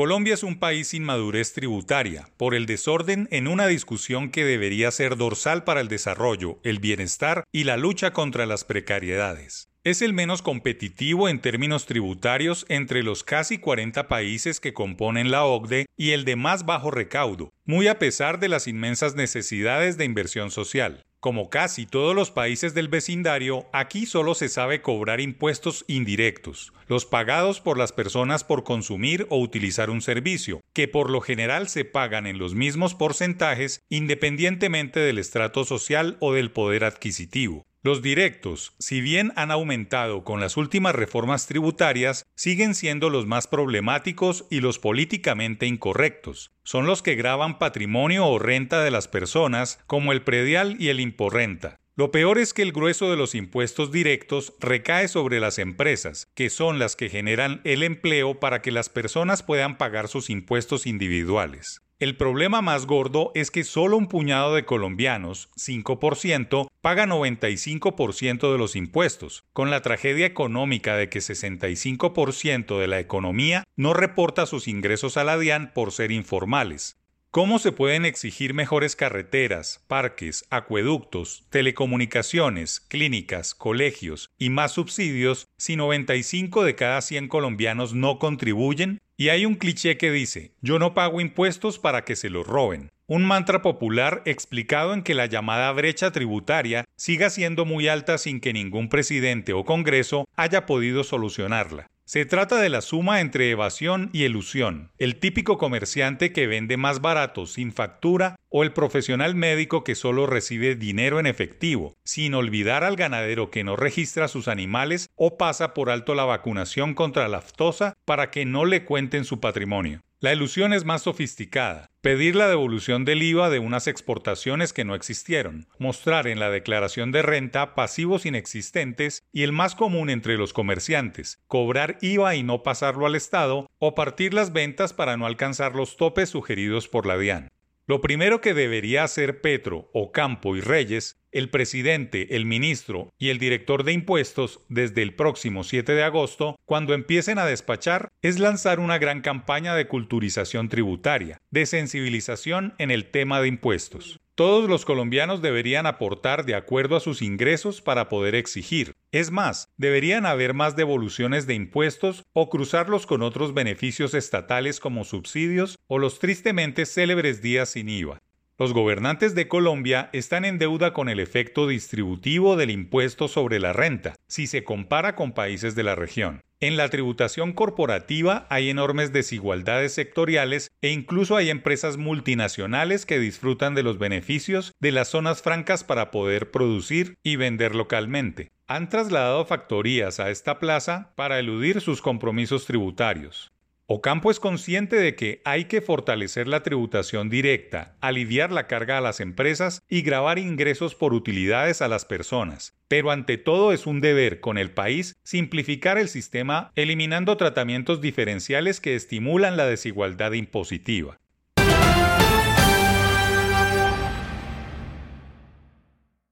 Colombia es un país sin madurez tributaria, por el desorden en una discusión que debería ser dorsal para el desarrollo, el bienestar y la lucha contra las precariedades. Es el menos competitivo en términos tributarios entre los casi 40 países que componen la OCDE y el de más bajo recaudo, muy a pesar de las inmensas necesidades de inversión social. Como casi todos los países del vecindario, aquí solo se sabe cobrar impuestos indirectos, los pagados por las personas por consumir o utilizar un servicio, que por lo general se pagan en los mismos porcentajes independientemente del estrato social o del poder adquisitivo. Los directos, si bien han aumentado con las últimas reformas tributarias, siguen siendo los más problemáticos y los políticamente incorrectos. Son los que graban patrimonio o renta de las personas, como el predial y el imporrenta. Lo peor es que el grueso de los impuestos directos recae sobre las empresas, que son las que generan el empleo para que las personas puedan pagar sus impuestos individuales. El problema más gordo es que solo un puñado de colombianos, 5%, paga 95% de los impuestos, con la tragedia económica de que 65% de la economía no reporta sus ingresos a la DIAN por ser informales. ¿Cómo se pueden exigir mejores carreteras, parques, acueductos, telecomunicaciones, clínicas, colegios y más subsidios si 95 de cada 100 colombianos no contribuyen? Y hay un cliché que dice, yo no pago impuestos para que se los roben. Un mantra popular explicado en que la llamada brecha tributaria siga siendo muy alta sin que ningún presidente o Congreso haya podido solucionarla. Se trata de la suma entre evasión y elusión, el típico comerciante que vende más barato sin factura o el profesional médico que solo recibe dinero en efectivo, sin olvidar al ganadero que no registra sus animales o pasa por alto la vacunación contra la aftosa para que no le cuenten su patrimonio. La ilusión es más sofisticada. Pedir la devolución del IVA de unas exportaciones que no existieron, mostrar en la declaración de renta pasivos inexistentes y el más común entre los comerciantes, cobrar IVA y no pasarlo al Estado o partir las ventas para no alcanzar los topes sugeridos por la DIAN. Lo primero que debería hacer Petro, Ocampo y Reyes, el presidente, el ministro y el director de impuestos desde el próximo 7 de agosto, cuando empiecen a despachar, es lanzar una gran campaña de culturización tributaria, de sensibilización en el tema de impuestos. Todos los colombianos deberían aportar de acuerdo a sus ingresos para poder exigir. Es más, deberían haber más devoluciones de impuestos o cruzarlos con otros beneficios estatales como subsidios o los tristemente célebres días sin IVA. Los gobernantes de Colombia están en deuda con el efecto distributivo del impuesto sobre la renta, si se compara con países de la región. En la tributación corporativa hay enormes desigualdades sectoriales e incluso hay empresas multinacionales que disfrutan de los beneficios de las zonas francas para poder producir y vender localmente. Han trasladado factorías a esta plaza para eludir sus compromisos tributarios. Ocampo es consciente de que hay que fortalecer la tributación directa, aliviar la carga a las empresas y grabar ingresos por utilidades a las personas. Pero ante todo es un deber con el país simplificar el sistema eliminando tratamientos diferenciales que estimulan la desigualdad impositiva.